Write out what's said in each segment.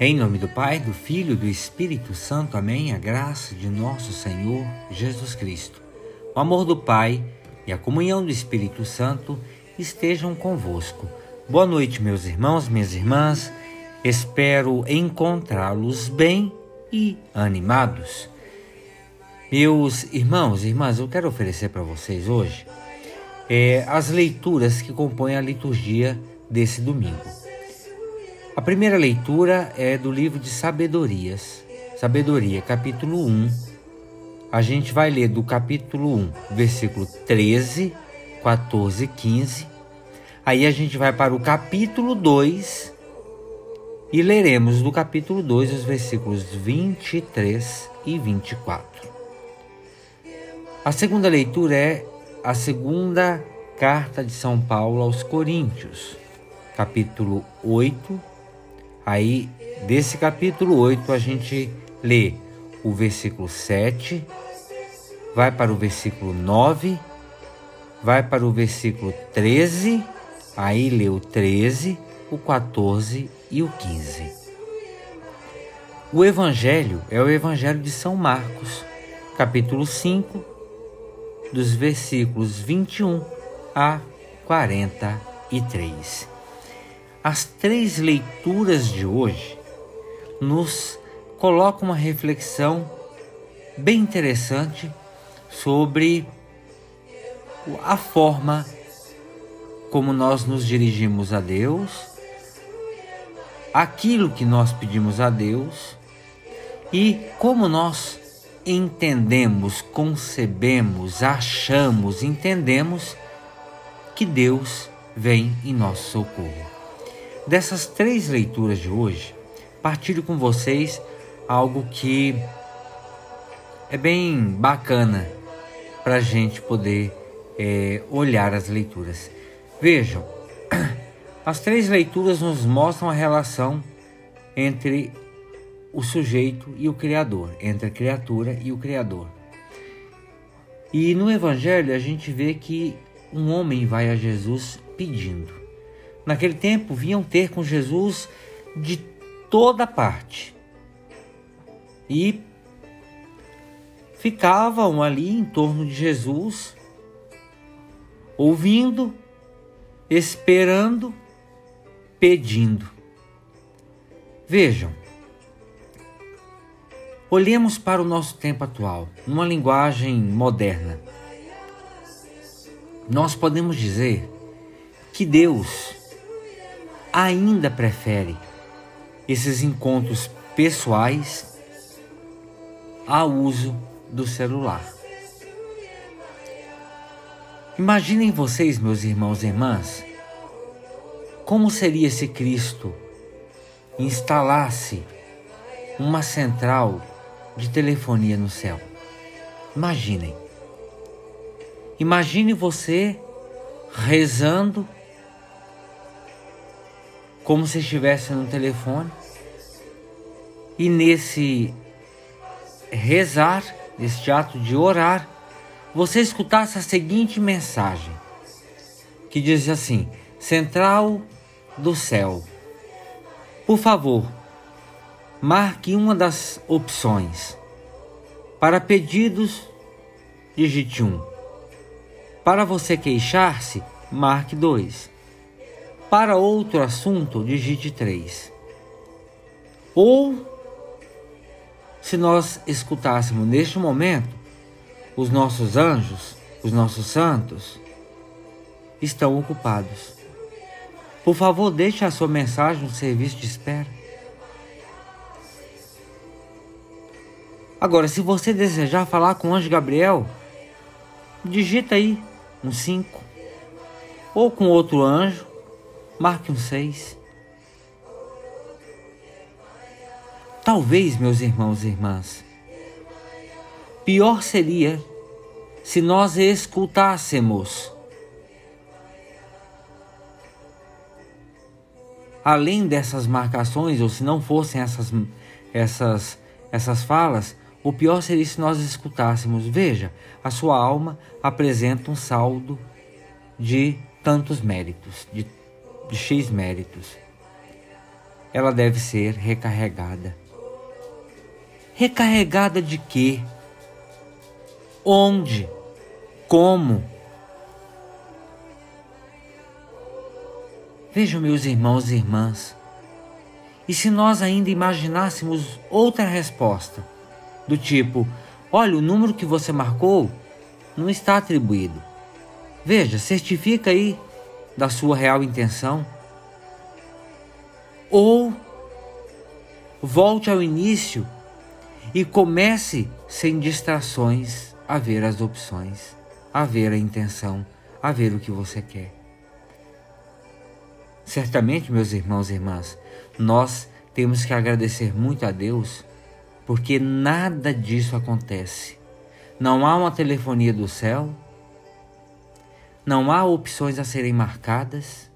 Em nome do Pai, do Filho e do Espírito Santo, amém. A graça de nosso Senhor Jesus Cristo, o amor do Pai e a comunhão do Espírito Santo estejam convosco. Boa noite, meus irmãos, minhas irmãs. Espero encontrá-los bem e animados. Meus irmãos e irmãs, eu quero oferecer para vocês hoje é, as leituras que compõem a liturgia desse domingo. A primeira leitura é do livro de Sabedorias, Sabedoria, capítulo 1. A gente vai ler do capítulo 1, versículo 13, 14 e 15. Aí a gente vai para o capítulo 2 e leremos do capítulo 2 os versículos 23 e 24. A segunda leitura é a segunda carta de São Paulo aos Coríntios, capítulo 8, Aí, desse capítulo 8, a gente lê o versículo 7, vai para o versículo 9, vai para o versículo 13, aí lê o 13, o 14 e o 15. O Evangelho é o Evangelho de São Marcos, capítulo 5, dos versículos 21 a 43. As três leituras de hoje nos colocam uma reflexão bem interessante sobre a forma como nós nos dirigimos a Deus, aquilo que nós pedimos a Deus e como nós entendemos, concebemos, achamos, entendemos que Deus vem em nosso socorro. Dessas três leituras de hoje, partilho com vocês algo que é bem bacana para a gente poder é, olhar as leituras. Vejam, as três leituras nos mostram a relação entre o sujeito e o Criador, entre a criatura e o Criador. E no Evangelho a gente vê que um homem vai a Jesus pedindo. Naquele tempo vinham ter com Jesus de toda parte. E ficavam ali em torno de Jesus, ouvindo, esperando, pedindo. Vejam, olhemos para o nosso tempo atual, numa linguagem moderna. Nós podemos dizer que Deus ainda prefere esses encontros pessoais ao uso do celular. Imaginem vocês, meus irmãos e irmãs, como seria se Cristo instalasse uma central de telefonia no céu. Imaginem. Imagine você rezando como se estivesse no telefone. E nesse rezar, neste ato de orar, você escutasse a seguinte mensagem, que diz assim: Central do céu. Por favor, marque uma das opções. Para pedidos, digite 1. Um. Para você queixar-se, marque 2. Para outro assunto, digite 3. Ou, se nós escutássemos neste momento, os nossos anjos, os nossos santos, estão ocupados. Por favor, deixe a sua mensagem no serviço de espera. Agora, se você desejar falar com o anjo Gabriel, digita aí um 5. Ou com outro anjo, Marque um 6. Talvez, meus irmãos e irmãs, pior seria se nós escutássemos, além dessas marcações, ou se não fossem essas, essas essas falas, o pior seria se nós escutássemos: Veja, a sua alma apresenta um saldo de tantos méritos, de, de X méritos. Ela deve ser recarregada. Recarregada de quê? Onde? Como? Vejam, meus irmãos e irmãs, e se nós ainda imaginássemos outra resposta, do tipo: olha, o número que você marcou não está atribuído. Veja, certifica aí da sua real intenção. Ou volte ao início e comece sem distrações a ver as opções, a ver a intenção, a ver o que você quer. Certamente, meus irmãos e irmãs, nós temos que agradecer muito a Deus, porque nada disso acontece. Não há uma telefonia do céu, não há opções a serem marcadas,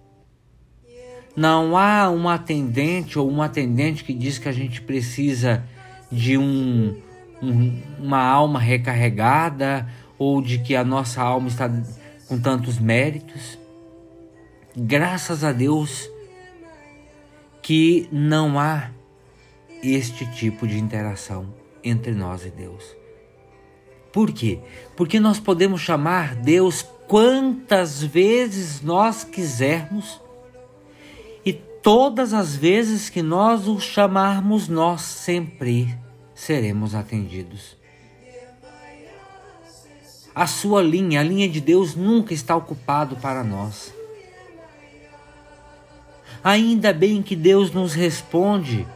não há um atendente ou um atendente que diz que a gente precisa de um, um, uma alma recarregada ou de que a nossa alma está com tantos méritos. Graças a Deus que não há este tipo de interação entre nós e Deus. Por quê? Porque nós podemos chamar Deus quantas vezes nós quisermos e todas as vezes que nós o chamarmos, nós sempre seremos atendidos. A sua linha, a linha de Deus, nunca está ocupado para nós. Ainda bem que Deus nos responde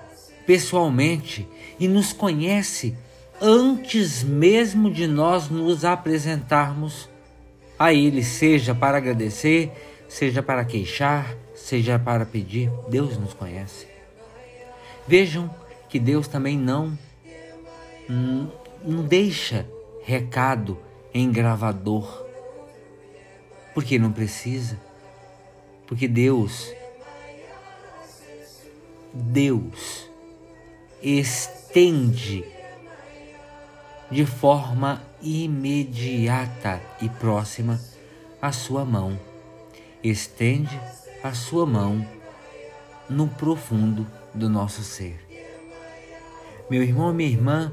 pessoalmente e nos conhece antes mesmo de nós nos apresentarmos a Ele, seja para agradecer, seja para queixar, seja para pedir. Deus nos conhece. Vejam que Deus também não, não deixa recado em gravador, porque não precisa, porque Deus Deus estende de forma imediata e próxima a sua mão. Estende a sua mão no profundo do nosso ser. Meu irmão, minha irmã,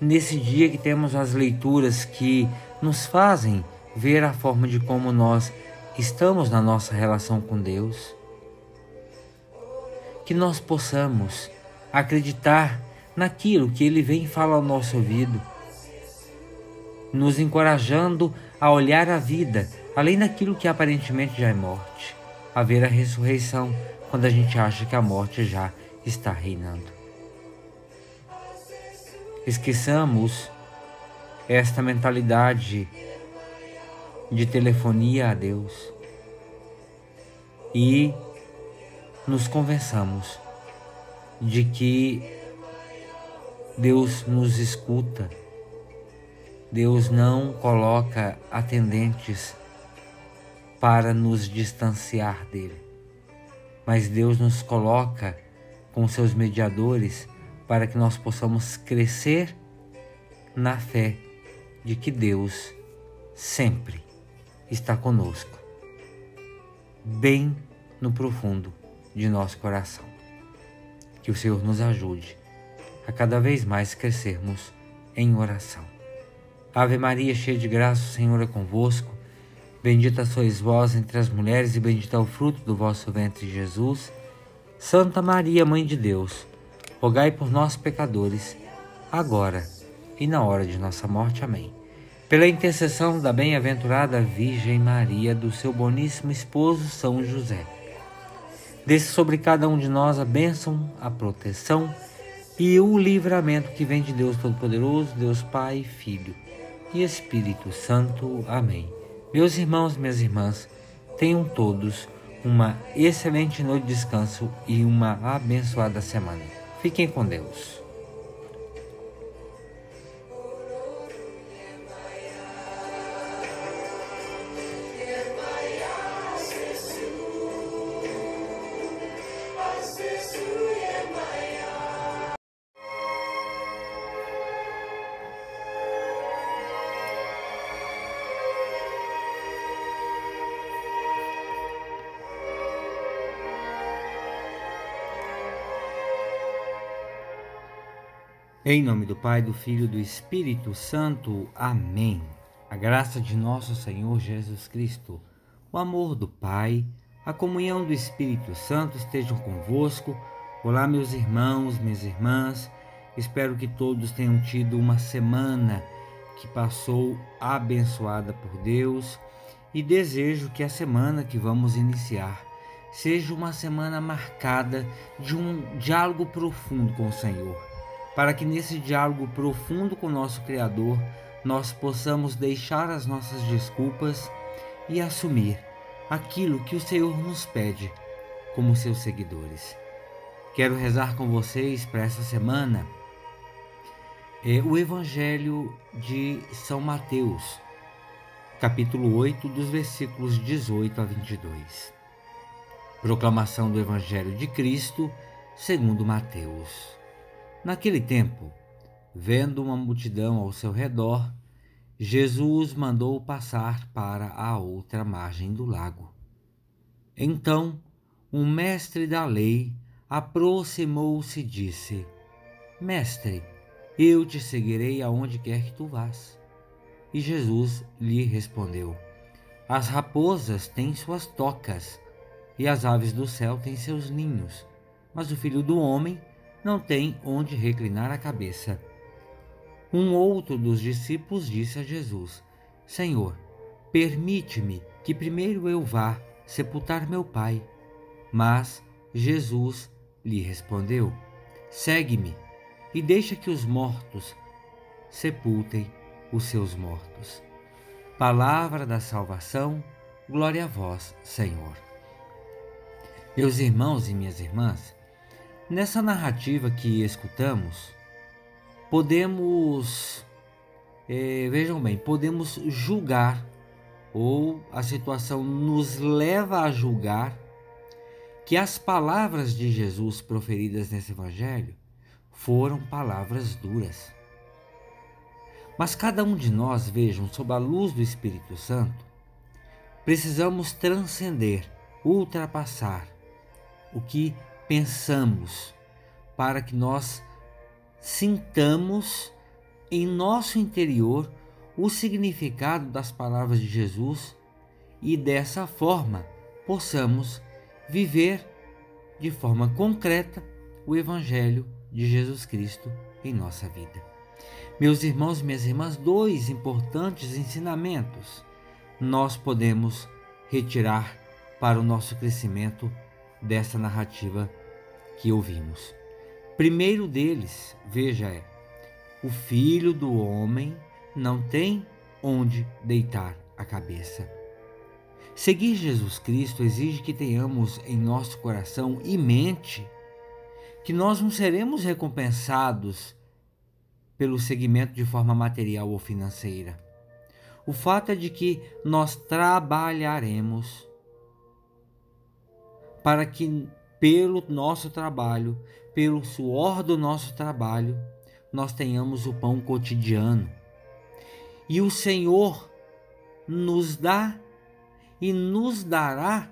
nesse dia que temos as leituras que nos fazem ver a forma de como nós estamos na nossa relação com Deus, que nós possamos acreditar naquilo que Ele vem falar ao nosso ouvido, nos encorajando a olhar a vida além daquilo que aparentemente já é morte, a ver a ressurreição quando a gente acha que a morte já está reinando. Esqueçamos esta mentalidade de telefonia a Deus e nos convençamos de que Deus nos escuta, Deus não coloca atendentes para nos distanciar dele, mas Deus nos coloca com seus mediadores para que nós possamos crescer na fé de que Deus sempre está conosco, bem no profundo de nosso coração. Que o Senhor nos ajude a cada vez mais crescermos em oração. Ave Maria, cheia de graça, o Senhor é convosco. Bendita sois vós entre as mulheres, e bendito é o fruto do vosso ventre, Jesus. Santa Maria, Mãe de Deus, rogai por nós, pecadores, agora e na hora de nossa morte. Amém. Pela intercessão da bem-aventurada Virgem Maria, do seu boníssimo esposo São José Desce sobre cada um de nós a bênção, a proteção e o livramento que vem de Deus Todo-Poderoso, Deus Pai, Filho e Espírito Santo. Amém. Meus irmãos, minhas irmãs, tenham todos uma excelente noite de descanso e uma abençoada semana. Fiquem com Deus. Em nome do Pai, do Filho e do Espírito Santo. Amém. A graça de nosso Senhor Jesus Cristo, o amor do Pai, a comunhão do Espírito Santo estejam convosco. Olá, meus irmãos, minhas irmãs. Espero que todos tenham tido uma semana que passou abençoada por Deus e desejo que a semana que vamos iniciar seja uma semana marcada de um diálogo profundo com o Senhor para que nesse diálogo profundo com nosso Criador nós possamos deixar as nossas desculpas e assumir aquilo que o Senhor nos pede como seus seguidores. Quero rezar com vocês para essa semana é, o Evangelho de São Mateus, capítulo 8, dos versículos 18 a 22. Proclamação do Evangelho de Cristo segundo Mateus. Naquele tempo, vendo uma multidão ao seu redor, Jesus mandou passar para a outra margem do lago. Então, um mestre da lei aproximou-se e disse: Mestre, eu te seguirei aonde quer que tu vás. E Jesus lhe respondeu: As raposas têm suas tocas, e as aves do céu têm seus ninhos, mas o filho do homem não tem onde reclinar a cabeça. Um outro dos discípulos disse a Jesus: Senhor, permite-me que primeiro eu vá sepultar meu pai. Mas Jesus lhe respondeu: Segue-me e deixa que os mortos sepultem os seus mortos. Palavra da salvação, glória a vós, Senhor. Meus irmãos e minhas irmãs, Nessa narrativa que escutamos, podemos, é, vejam bem, podemos julgar, ou a situação nos leva a julgar, que as palavras de Jesus proferidas nesse Evangelho foram palavras duras. Mas cada um de nós, vejam, sob a luz do Espírito Santo, precisamos transcender, ultrapassar o que pensamos, para que nós sintamos em nosso interior o significado das palavras de Jesus e dessa forma possamos viver de forma concreta o Evangelho de Jesus Cristo em nossa vida. Meus irmãos e minhas irmãs, dois importantes ensinamentos nós podemos retirar para o nosso crescimento dessa narrativa que ouvimos. Primeiro deles, veja, é: o filho do homem não tem onde deitar a cabeça. Seguir Jesus Cristo exige que tenhamos em nosso coração e mente que nós não seremos recompensados pelo seguimento de forma material ou financeira. O fato é de que nós trabalharemos para que pelo nosso trabalho, pelo suor do nosso trabalho, nós tenhamos o pão cotidiano. E o Senhor nos dá e nos dará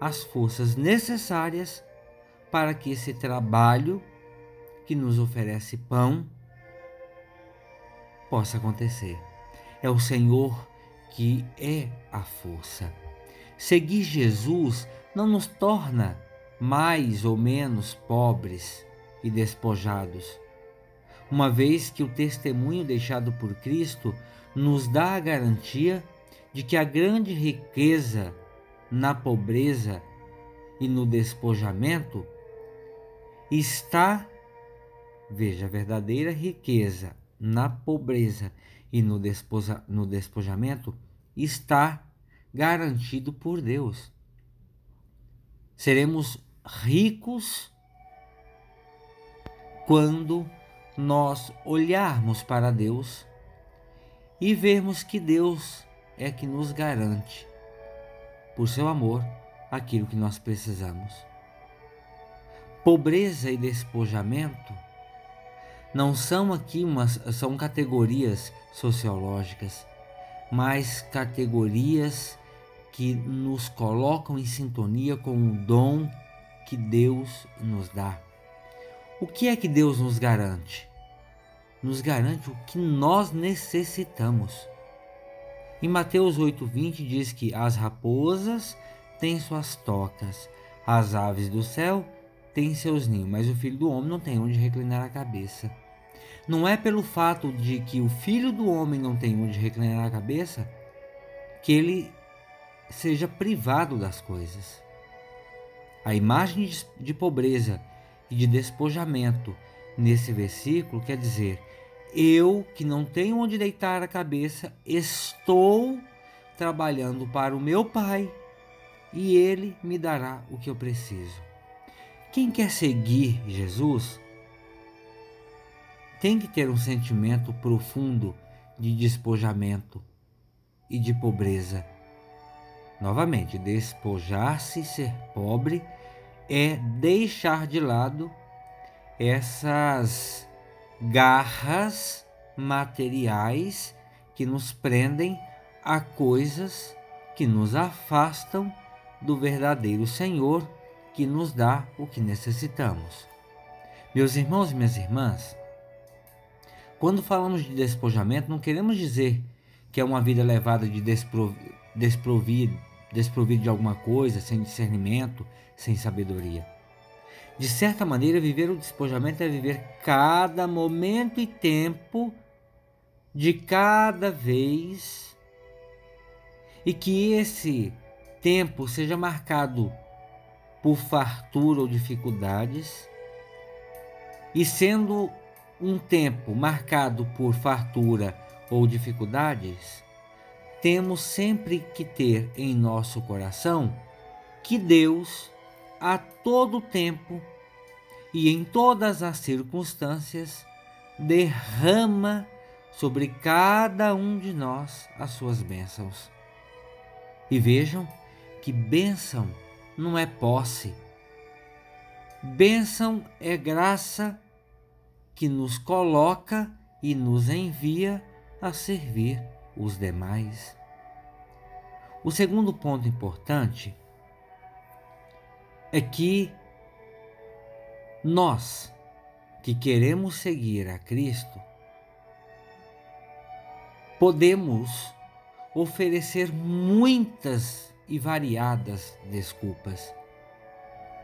as forças necessárias para que esse trabalho que nos oferece pão possa acontecer. É o Senhor que é a força. Seguir Jesus não nos torna mais ou menos pobres e despojados, uma vez que o testemunho deixado por Cristo nos dá a garantia de que a grande riqueza na pobreza e no despojamento está, veja, a verdadeira riqueza na pobreza e no, no despojamento está garantido por Deus. Seremos ricos quando nós olharmos para Deus e vermos que Deus é que nos garante, por seu amor, aquilo que nós precisamos. Pobreza e despojamento não são aqui umas são categorias sociológicas, mas categorias que nos colocam em sintonia com o dom que Deus nos dá. O que é que Deus nos garante? nos garante o que nós necessitamos. Em Mateus 8,20 diz que as raposas têm suas tocas, as aves do céu têm seus ninhos, mas o filho do homem não tem onde reclinar a cabeça. Não é pelo fato de que o filho do homem não tem onde reclinar a cabeça que ele seja privado das coisas. A imagem de pobreza e de despojamento nesse versículo quer dizer: eu que não tenho onde deitar a cabeça, estou trabalhando para o meu Pai e Ele me dará o que eu preciso. Quem quer seguir Jesus tem que ter um sentimento profundo de despojamento e de pobreza. Novamente, despojar-se, ser pobre, é deixar de lado essas garras materiais que nos prendem a coisas que nos afastam do verdadeiro Senhor que nos dá o que necessitamos. Meus irmãos e minhas irmãs, quando falamos de despojamento, não queremos dizer que é uma vida levada de desprovido, desprovido de alguma coisa, sem discernimento, sem sabedoria. De certa maneira, viver o despojamento é viver cada momento e tempo de cada vez e que esse tempo seja marcado por fartura ou dificuldades e sendo um tempo marcado por fartura ou dificuldades, temos sempre que ter em nosso coração que Deus a todo tempo e em todas as circunstâncias, derrama sobre cada um de nós as suas bênçãos. E vejam que bênção não é posse. Bênção é graça que nos coloca e nos envia a servir os demais. O segundo ponto importante é que nós que queremos seguir a Cristo podemos oferecer muitas e variadas desculpas.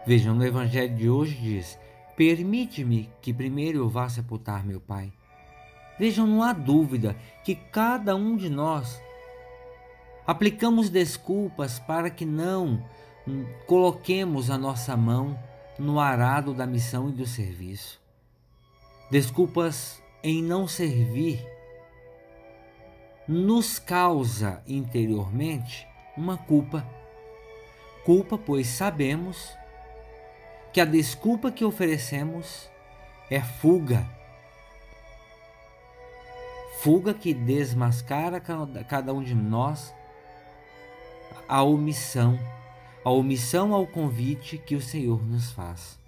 Vejam, no Evangelho de hoje diz: Permite-me que primeiro eu vá sepultar meu pai. Vejam, não há dúvida que cada um de nós aplicamos desculpas para que não coloquemos a nossa mão no arado da missão e do serviço. Desculpas em não servir nos causa interiormente uma culpa. Culpa, pois sabemos que a desculpa que oferecemos é fuga. Fuga que desmascara cada um de nós a omissão a omissão ao convite que o Senhor nos faz.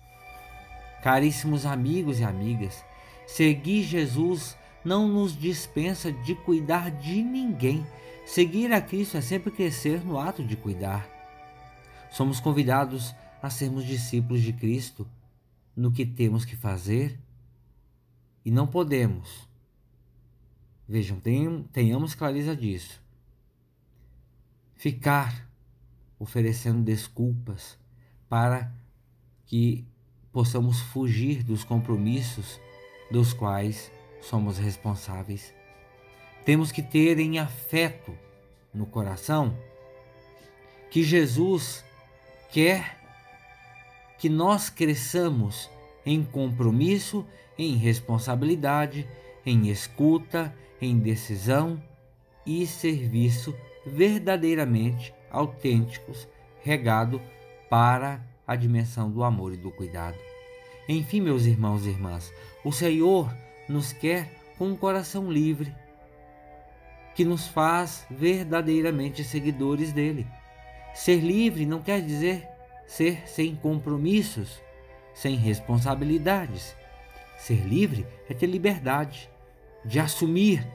Caríssimos amigos e amigas, seguir Jesus não nos dispensa de cuidar de ninguém. Seguir a Cristo é sempre crescer no ato de cuidar. Somos convidados a sermos discípulos de Cristo no que temos que fazer e não podemos. Vejam, tenhamos clareza disso. Ficar oferecendo desculpas para que possamos fugir dos compromissos dos quais somos responsáveis. Temos que ter em afeto no coração que Jesus quer que nós cresçamos em compromisso, em responsabilidade, em escuta, em decisão e serviço verdadeiramente autênticos, regado para a dimensão do amor e do cuidado. Enfim, meus irmãos e irmãs, o Senhor nos quer com um coração livre, que nos faz verdadeiramente seguidores dele. Ser livre não quer dizer ser sem compromissos, sem responsabilidades. Ser livre é ter liberdade de assumir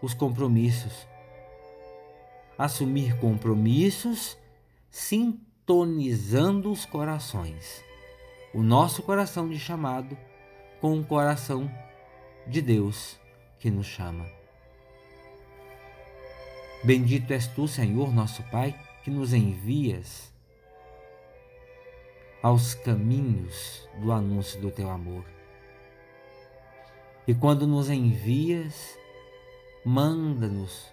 os compromissos, assumir compromissos, sintonizando os corações. O nosso coração de chamado com o coração de Deus que nos chama. Bendito és tu, Senhor, nosso Pai, que nos envias aos caminhos do anúncio do teu amor. E quando nos envias, manda-nos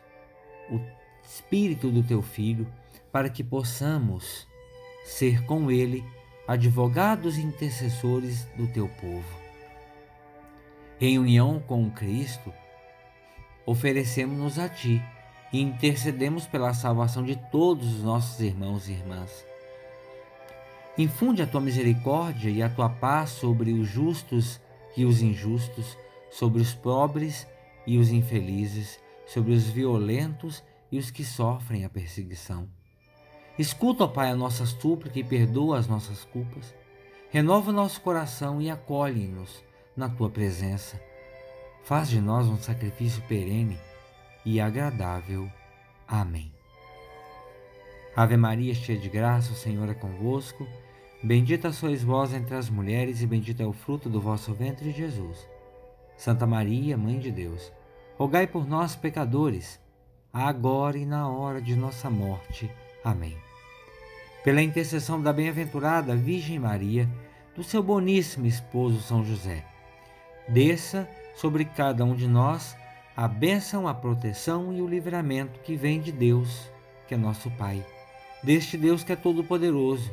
o Espírito do teu Filho para que possamos ser com ele advogados e intercessores do teu povo. Em união com Cristo, oferecemos-nos a ti e intercedemos pela salvação de todos os nossos irmãos e irmãs. Infunde a tua misericórdia e a tua paz sobre os justos e os injustos, sobre os pobres e os infelizes, sobre os violentos e os que sofrem a perseguição. Escuta, ó Pai, a nossa súplica e perdoa as nossas culpas. Renova nosso coração e acolhe-nos na tua presença. Faz de nós um sacrifício perene e agradável. Amém. Ave Maria, cheia de graça, o Senhor é convosco. Bendita sois vós entre as mulheres, e bendito é o fruto do vosso ventre, Jesus. Santa Maria, Mãe de Deus, rogai por nós, pecadores, agora e na hora de nossa morte. Amém. Pela intercessão da bem-aventurada Virgem Maria, do seu boníssimo esposo São José, desça sobre cada um de nós a bênção, a proteção e o livramento que vem de Deus, que é nosso Pai, deste Deus que é todo-poderoso,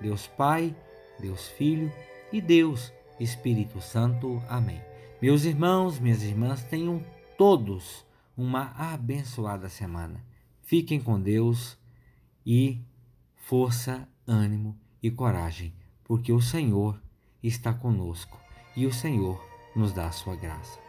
Deus Pai, Deus Filho e Deus Espírito Santo. Amém. Meus irmãos, minhas irmãs, tenham todos uma abençoada semana. Fiquem com Deus e força, ânimo e coragem, porque o Senhor está conosco e o Senhor nos dá a sua graça.